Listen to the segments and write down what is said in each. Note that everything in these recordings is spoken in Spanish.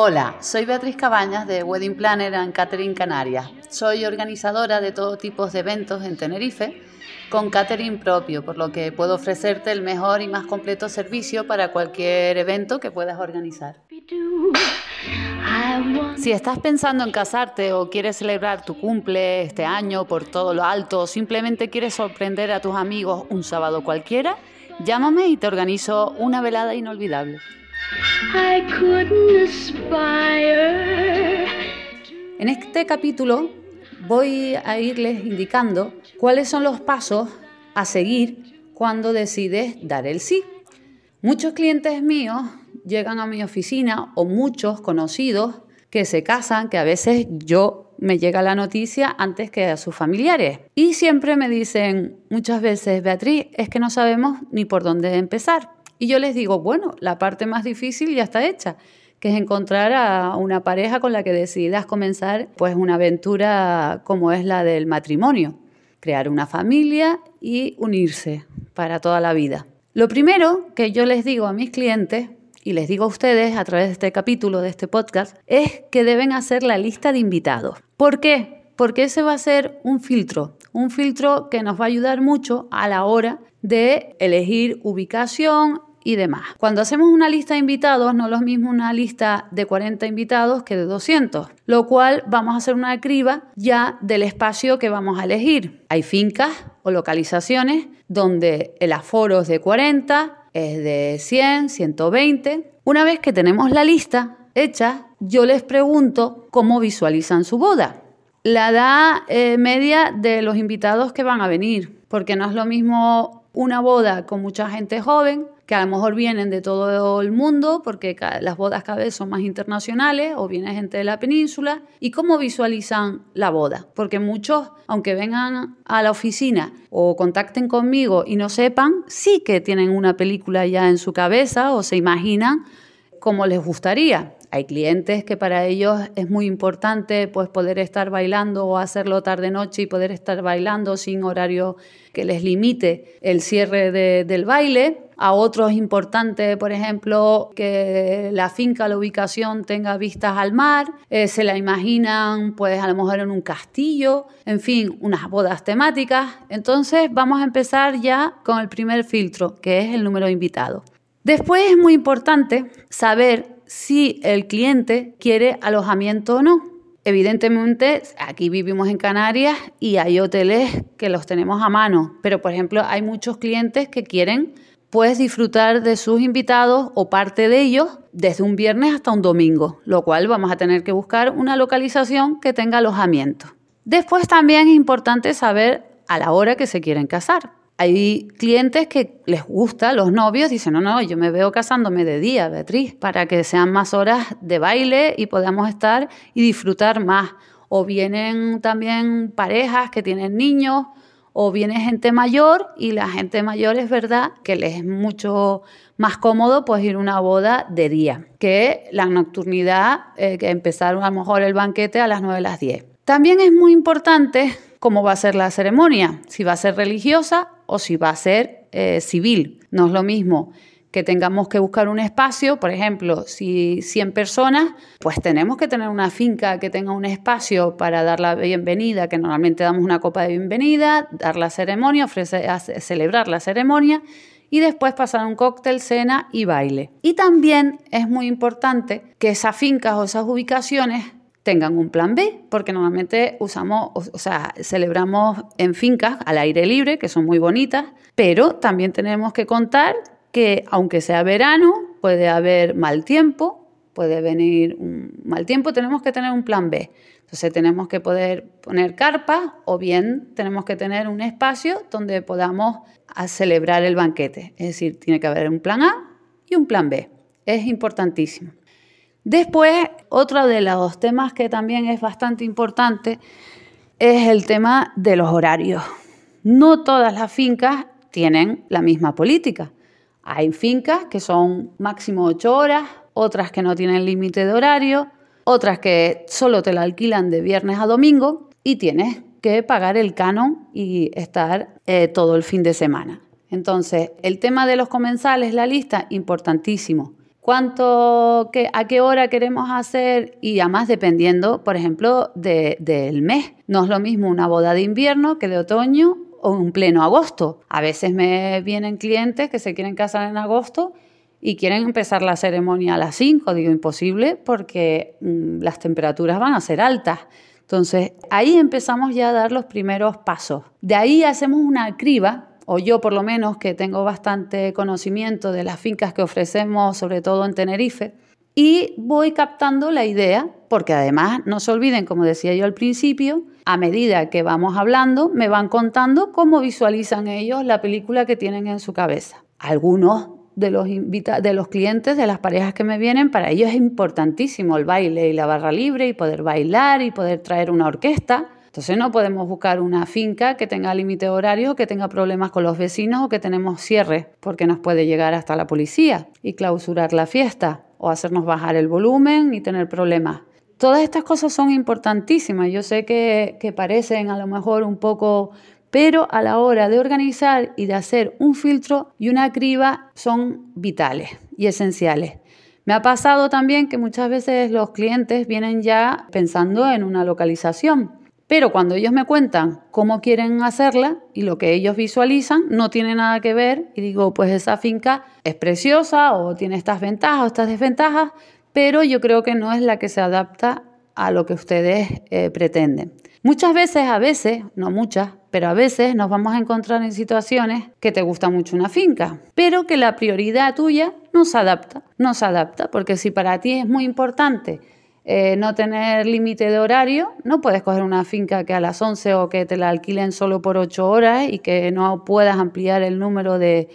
Hola, soy Beatriz Cabañas de Wedding Planner and Catering Canarias. Soy organizadora de todo tipo de eventos en Tenerife con catering propio, por lo que puedo ofrecerte el mejor y más completo servicio para cualquier evento que puedas organizar. Si estás pensando en casarte o quieres celebrar tu cumple este año por todo lo alto o simplemente quieres sorprender a tus amigos un sábado cualquiera, llámame y te organizo una velada inolvidable. En este capítulo voy a irles indicando cuáles son los pasos a seguir cuando decides dar el sí. Muchos clientes míos llegan a mi oficina o muchos conocidos que se casan, que a veces yo me llega la noticia antes que a sus familiares. Y siempre me dicen muchas veces, Beatriz, es que no sabemos ni por dónde empezar. Y yo les digo, bueno, la parte más difícil ya está hecha, que es encontrar a una pareja con la que decidas comenzar pues una aventura como es la del matrimonio, crear una familia y unirse para toda la vida. Lo primero que yo les digo a mis clientes y les digo a ustedes a través de este capítulo, de este podcast, es que deben hacer la lista de invitados. ¿Por qué? Porque ese va a ser un filtro, un filtro que nos va a ayudar mucho a la hora de elegir ubicación, y demás. Cuando hacemos una lista de invitados, no es lo mismo una lista de 40 invitados que de 200, lo cual vamos a hacer una criba ya del espacio que vamos a elegir. Hay fincas o localizaciones donde el aforo es de 40, es de 100, 120. Una vez que tenemos la lista hecha, yo les pregunto cómo visualizan su boda. La edad eh, media de los invitados que van a venir, porque no es lo mismo una boda con mucha gente joven que a lo mejor vienen de todo el mundo, porque las bodas cada vez son más internacionales, o viene gente de la península, y cómo visualizan la boda. Porque muchos, aunque vengan a la oficina o contacten conmigo y no sepan, sí que tienen una película ya en su cabeza o se imaginan cómo les gustaría. Hay clientes que para ellos es muy importante pues poder estar bailando o hacerlo tarde noche y poder estar bailando sin horario que les limite el cierre del baile. A otros es importante, por ejemplo, que la finca, la ubicación tenga vistas al mar. Eh, se la imaginan pues a lo mejor en un castillo, en fin, unas bodas temáticas. Entonces vamos a empezar ya con el primer filtro, que es el número de. Después es muy importante saber si el cliente quiere alojamiento o no. Evidentemente, aquí vivimos en Canarias y hay hoteles que los tenemos a mano, pero por ejemplo hay muchos clientes que quieren pues disfrutar de sus invitados o parte de ellos desde un viernes hasta un domingo, lo cual vamos a tener que buscar una localización que tenga alojamiento. Después también es importante saber a la hora que se quieren casar. Hay clientes que les gusta, los novios dicen, no, no, yo me veo casándome de día, Beatriz, para que sean más horas de baile y podamos estar y disfrutar más. O vienen también parejas que tienen niños, o viene gente mayor y la gente mayor es verdad que les es mucho más cómodo pues ir a una boda de día que la nocturnidad, eh, que empezar a lo mejor el banquete a las 9 a las 10. También es muy importante cómo va a ser la ceremonia, si va a ser religiosa o si va a ser eh, civil. No es lo mismo que tengamos que buscar un espacio, por ejemplo, si 100 personas, pues tenemos que tener una finca que tenga un espacio para dar la bienvenida, que normalmente damos una copa de bienvenida, dar la ceremonia, ofrecer, celebrar la ceremonia y después pasar un cóctel, cena y baile. Y también es muy importante que esas fincas o esas ubicaciones tengan un plan B, porque normalmente usamos, o, sea, celebramos en fincas al aire libre, que son muy bonitas, pero también tenemos que contar que aunque sea verano, puede haber mal tiempo, puede venir un mal tiempo, tenemos que tener un plan B. Entonces tenemos que poder poner carpa o bien tenemos que tener un espacio donde podamos celebrar el banquete. Es decir, tiene que haber un plan A y un plan B. Es importantísimo. Después, otro de los temas que también es bastante importante es el tema de los horarios. No todas las fincas tienen la misma política. Hay fincas que son máximo ocho horas, otras que no tienen límite de horario, otras que solo te la alquilan de viernes a domingo y tienes que pagar el canon y estar eh, todo el fin de semana. Entonces, el tema de los comensales, la lista, importantísimo cuánto, qué, a qué hora queremos hacer y además dependiendo, por ejemplo, del mes. No es lo mismo una boda de invierno que de otoño o un pleno agosto. A veces me vienen clientes que se quieren casar en agosto y quieren empezar la ceremonia a las 5. Digo, imposible porque mm, las temperaturas van a ser altas. Entonces, ahí empezamos ya a dar los primeros pasos. De ahí hacemos una criba o yo por lo menos que tengo bastante conocimiento de las fincas que ofrecemos, sobre todo en Tenerife, y voy captando la idea, porque además no se olviden, como decía yo al principio, a medida que vamos hablando, me van contando cómo visualizan ellos la película que tienen en su cabeza. Algunos de los, de los clientes, de las parejas que me vienen, para ellos es importantísimo el baile y la barra libre y poder bailar y poder traer una orquesta. Entonces no podemos buscar una finca que tenga límite horario, que tenga problemas con los vecinos o que tenemos cierre, porque nos puede llegar hasta la policía y clausurar la fiesta o hacernos bajar el volumen y tener problemas. Todas estas cosas son importantísimas. Yo sé que, que parecen a lo mejor un poco pero a la hora de organizar y de hacer un filtro y una criba son vitales y esenciales. Me ha pasado también que muchas veces los clientes vienen ya pensando en una localización pero cuando ellos me cuentan cómo quieren hacerla y lo que ellos visualizan no tiene nada que ver y digo, pues esa finca es preciosa o tiene estas ventajas o estas desventajas, pero yo creo que no es la que se adapta a lo que ustedes eh, pretenden. Muchas veces, a veces, no muchas, pero a veces nos vamos a encontrar en situaciones que te gusta mucho una finca, pero que la prioridad tuya no se adapta, no se adapta, porque si para ti es muy importante eh, no tener límite de horario, no puedes coger una finca que a las 11 o que te la alquilen solo por 8 horas y que no puedas ampliar el número de,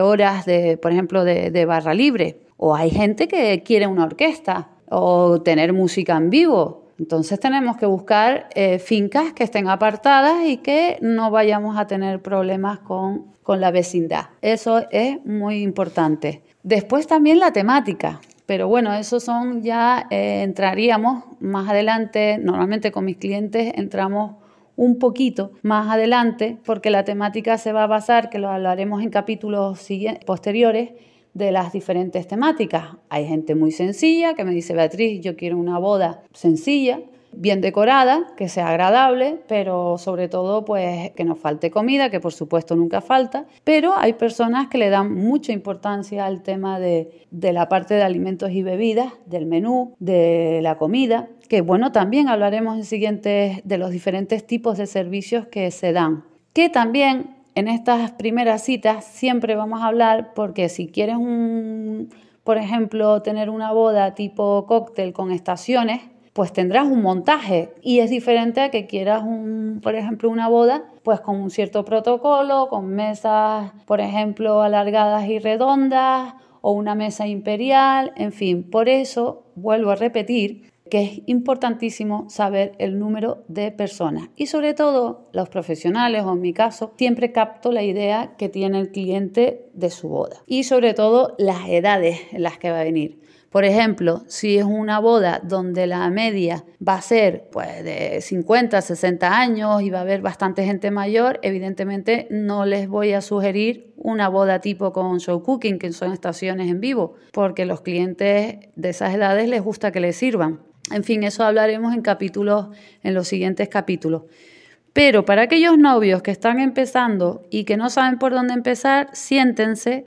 horas, de, por ejemplo, de, barra libre. O hay gente que quiere una orquesta o tener música en vivo. Entonces tenemos que buscar eh, fincas que estén apartadas y que no vayamos a tener problemas con, con la vecindad. Eso es muy importante. Después también la temática. Pero bueno, eso son ya, eh, entraríamos más adelante, normalmente con mis clientes entramos un poquito más adelante porque la temática se va a basar, que lo hablaremos en capítulos posteriores, de las diferentes temáticas. Hay gente muy sencilla que me dice, Beatriz, yo quiero una boda sencilla bien decorada, que sea agradable, pero sobre todo pues que no falte comida, que por supuesto nunca falta, pero hay personas que le dan mucha importancia al tema de, de la parte de alimentos y bebidas, del menú, de la comida, que bueno, también hablaremos en siguientes de los diferentes tipos de servicios que se dan, que también en estas primeras citas siempre vamos a hablar porque si quieres un, por ejemplo, tener una boda tipo cóctel con estaciones, pues tendrás un montaje y es diferente a que quieras, un, por ejemplo, una boda, pues con un cierto protocolo, con mesas, por ejemplo, alargadas y redondas o una mesa imperial, en fin, por eso vuelvo a repetir que es importantísimo saber el número de personas. Y sobre todo los profesionales o en mi caso siempre capto la idea que tiene el cliente de su boda. Y sobre todo las edades en las que va a venir. Por ejemplo, si es una boda donde la media va a ser pues, de 50, 60 años y va a haber bastante gente mayor, evidentemente no les voy a sugerir una boda tipo con show cooking, que son estaciones en vivo, porque los clientes de esas edades les gusta que les sirvan. En fin, eso hablaremos en capítulos, en los siguientes capítulos. Pero para aquellos novios que están empezando y que no saben por dónde empezar, siéntense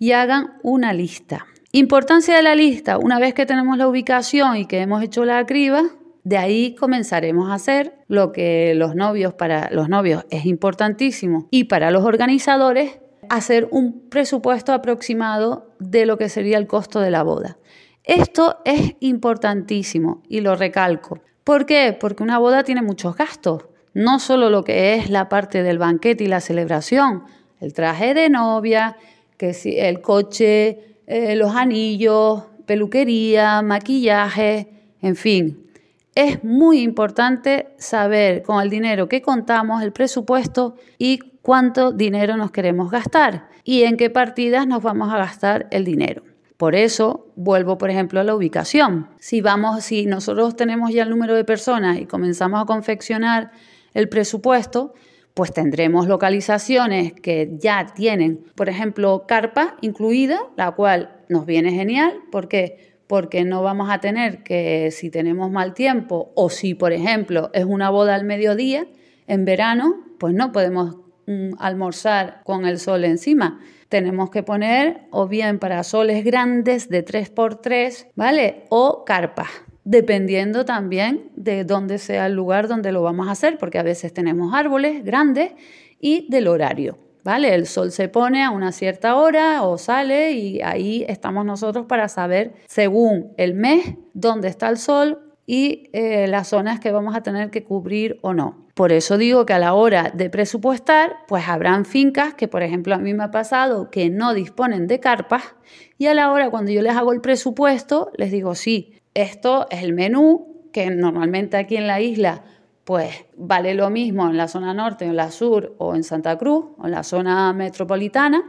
y hagan una lista. Importancia de la lista, una vez que tenemos la ubicación y que hemos hecho la criba, de ahí comenzaremos a hacer lo que los novios para los novios es importantísimo y para los organizadores hacer un presupuesto aproximado de lo que sería el costo de la boda. Esto es importantísimo y lo recalco. ¿Por qué? Porque una boda tiene muchos gastos, no solo lo que es la parte del banquete y la celebración, el traje de novia, que si el coche, eh, los anillos, peluquería, maquillaje, en fin. Es muy importante saber con el dinero que contamos, el presupuesto y cuánto dinero nos queremos gastar y en qué partidas nos vamos a gastar el dinero. Por eso vuelvo, por ejemplo, a la ubicación. Si vamos, si nosotros tenemos ya el número de personas y comenzamos a confeccionar el presupuesto, pues tendremos localizaciones que ya tienen, por ejemplo, carpa incluida, la cual nos viene genial. ¿Por qué? Porque no vamos a tener que, si tenemos mal tiempo o si, por ejemplo, es una boda al mediodía, en verano, pues no podemos mm, almorzar con el sol encima. Tenemos que poner o bien parasoles grandes de 3x3, ¿vale? O carpas dependiendo también de dónde sea el lugar donde lo vamos a hacer, porque a veces tenemos árboles grandes y del horario. ¿Vale? El sol se pone a una cierta hora o sale y ahí estamos nosotros para saber, según el mes, dónde está el sol y eh, las zonas que vamos a tener que cubrir o no. Por eso digo que a la hora de presupuestar, pues habrán fincas que, por ejemplo, a mí me ha pasado que no disponen de carpas y a la hora cuando yo les hago el presupuesto, les digo, sí, esto es el menú que normalmente aquí en la isla pues vale lo mismo en la zona norte, en la sur o en Santa Cruz o en la zona metropolitana,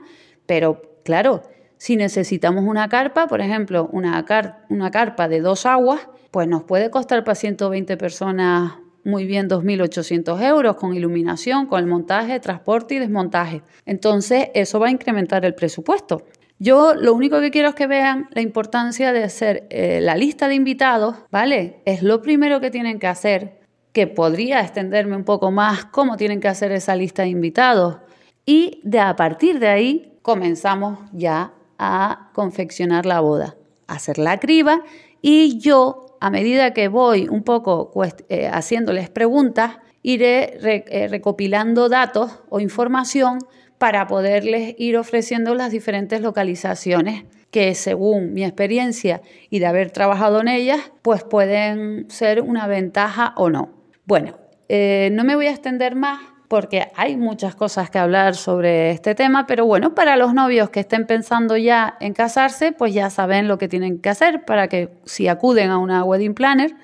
pero claro, si necesitamos una carpa, por ejemplo, una, una carpa de dos aguas, pues nos puede costar para 120 personas muy bien 2.800 euros con iluminación, con el montaje, transporte y desmontaje. Entonces, eso va a incrementar el presupuesto. Yo lo único que quiero es que vean la importancia de hacer eh, la lista de invitados, ¿vale? Es lo primero que tienen que hacer, que podría extenderme un poco más cómo tienen que hacer esa lista de invitados. Y de a partir de ahí comenzamos ya a confeccionar la boda, a hacer la criba y yo, a medida que voy un poco eh, haciéndoles preguntas, iré eh, recopilando datos o información para poderles ir ofreciendo las diferentes localizaciones que según mi experiencia y de haber trabajado en ellas, pues pueden ser una ventaja o no. Bueno, eh, no me voy a extender más porque hay muchas cosas que hablar sobre este tema, pero bueno, para los novios que estén pensando ya en casarse, pues ya saben lo que tienen que hacer para que si acuden a una wedding planner,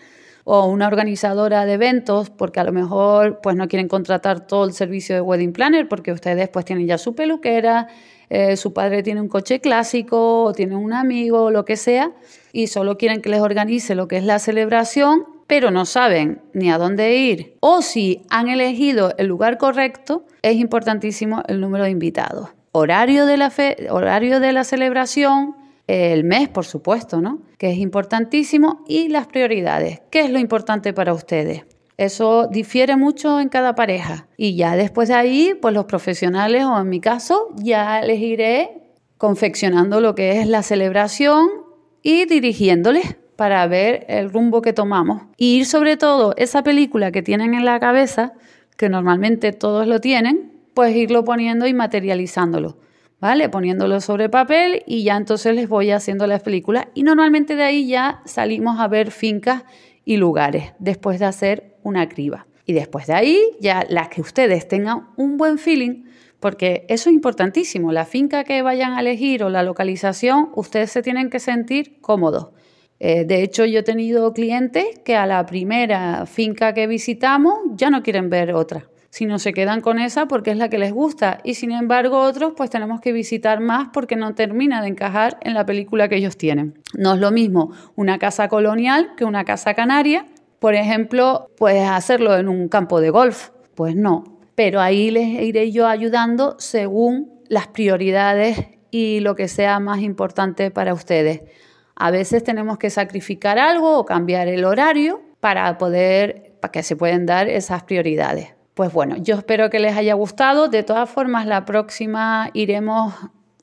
o una organizadora de eventos, porque a lo mejor pues no quieren contratar todo el servicio de wedding planner, porque ustedes pues tienen ya su peluquera, eh, su padre tiene un coche clásico, o tiene un amigo, o lo que sea, y solo quieren que les organice lo que es la celebración, pero no saben ni a dónde ir. O si han elegido el lugar correcto, es importantísimo el número de invitados. Horario de la, fe, horario de la celebración, el mes, por supuesto, ¿no? Que es importantísimo, y las prioridades. ¿Qué es lo importante para ustedes? Eso difiere mucho en cada pareja. Y ya después de ahí, pues los profesionales, o en mi caso, ya les iré confeccionando lo que es la celebración y dirigiéndoles para ver el rumbo que tomamos. Y ir sobre todo esa película que tienen en la cabeza, que normalmente todos lo tienen, pues irlo poniendo y materializándolo. ¿Vale? Poniéndolo sobre papel y ya entonces les voy haciendo las películas y normalmente de ahí ya salimos a ver fincas y lugares después de hacer una criba. Y después de ahí ya las que ustedes tengan un buen feeling, porque eso es importantísimo, la finca que vayan a elegir o la localización, ustedes se tienen que sentir cómodos. Eh, de hecho, yo he tenido clientes que a la primera finca que visitamos ya no quieren ver otra no se quedan con esa porque es la que les gusta y sin embargo otros pues tenemos que visitar más porque no termina de encajar en la película que ellos tienen. No es lo mismo una casa colonial que una casa canaria, por ejemplo, puedes hacerlo en un campo de golf, pues no, pero ahí les iré yo ayudando según las prioridades y lo que sea más importante para ustedes. A veces tenemos que sacrificar algo o cambiar el horario para poder para que se puedan dar esas prioridades. Pues bueno, yo espero que les haya gustado. De todas formas, la próxima iremos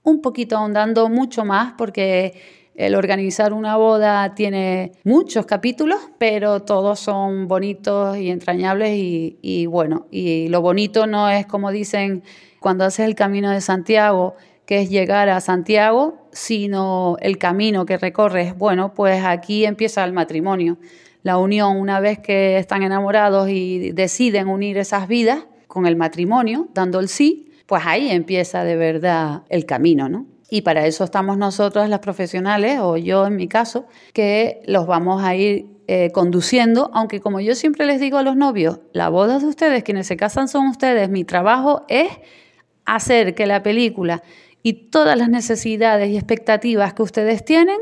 un poquito ahondando mucho más porque el organizar una boda tiene muchos capítulos, pero todos son bonitos y entrañables y, bueno, y lo bonito no es como dicen cuando haces el camino de Santiago, que es llegar a Santiago, sino el camino que recorres. Bueno, pues aquí empieza el matrimonio la unión una vez que están enamorados y deciden unir esas vidas con el matrimonio, dando el sí, pues ahí empieza de verdad el camino, ¿no? Y para eso estamos nosotros las profesionales, o yo en mi caso, que los vamos a ir eh, conduciendo, aunque como yo siempre les digo a los novios, la boda de ustedes, quienes se casan son ustedes, mi trabajo es hacer que la película y todas las necesidades y expectativas que ustedes tienen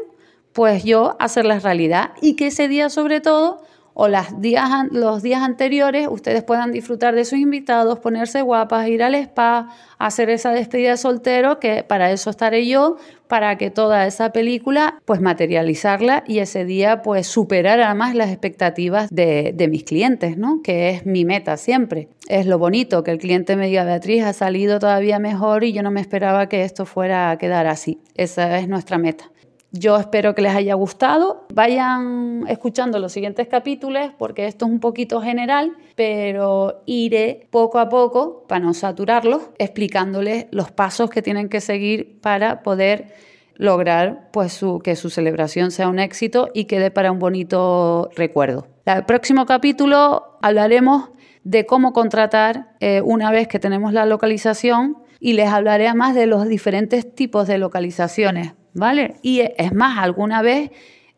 pues yo hacerlas realidad y que ese día sobre todo o las días, los días anteriores ustedes puedan disfrutar de sus invitados, ponerse guapas, ir al spa, hacer esa despedida de soltero, que para eso estaré yo, para que toda esa película, pues materializarla y ese día, pues superar además las expectativas de, de mis clientes, ¿no? Que es mi meta siempre. Es lo bonito que el cliente me diga, Beatriz, ha salido todavía mejor y yo no me esperaba que esto fuera a quedar así. Esa es nuestra meta. Yo espero que les haya gustado. Vayan escuchando los siguientes capítulos porque esto es un poquito general, pero iré poco a poco, para no saturarlos, explicándoles los pasos que tienen que seguir para poder lograr pues, que su celebración sea un éxito y quede para un bonito recuerdo. El próximo capítulo hablaremos de cómo contratar eh, una vez que tenemos la localización y les hablaré además de los diferentes tipos de localizaciones ¿vale? Y es más, alguna vez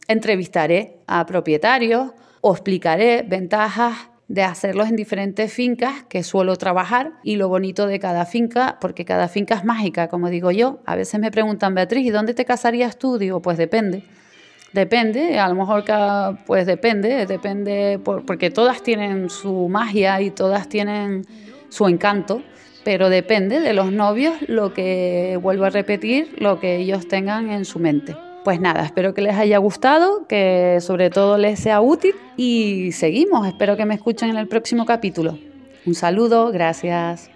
entrevistaré a propietarios o explicaré ventajas de hacerlos en diferentes fincas que suelo trabajar y lo bonito de cada finca, porque cada finca es mágica, como digo yo. A veces me preguntan, Beatriz, ¿y dónde te casarías tú? Digo, pues depende. Depende, a lo mejor pues depende, depende, porque todas tienen su magia y todas tienen su encanto pero depende de los novios lo que, vuelvo a repetir, lo que ellos tengan en su mente. Pues nada, espero que les haya gustado, que sobre todo les sea útil y seguimos, espero que me escuchen en el próximo capítulo. Un saludo, gracias.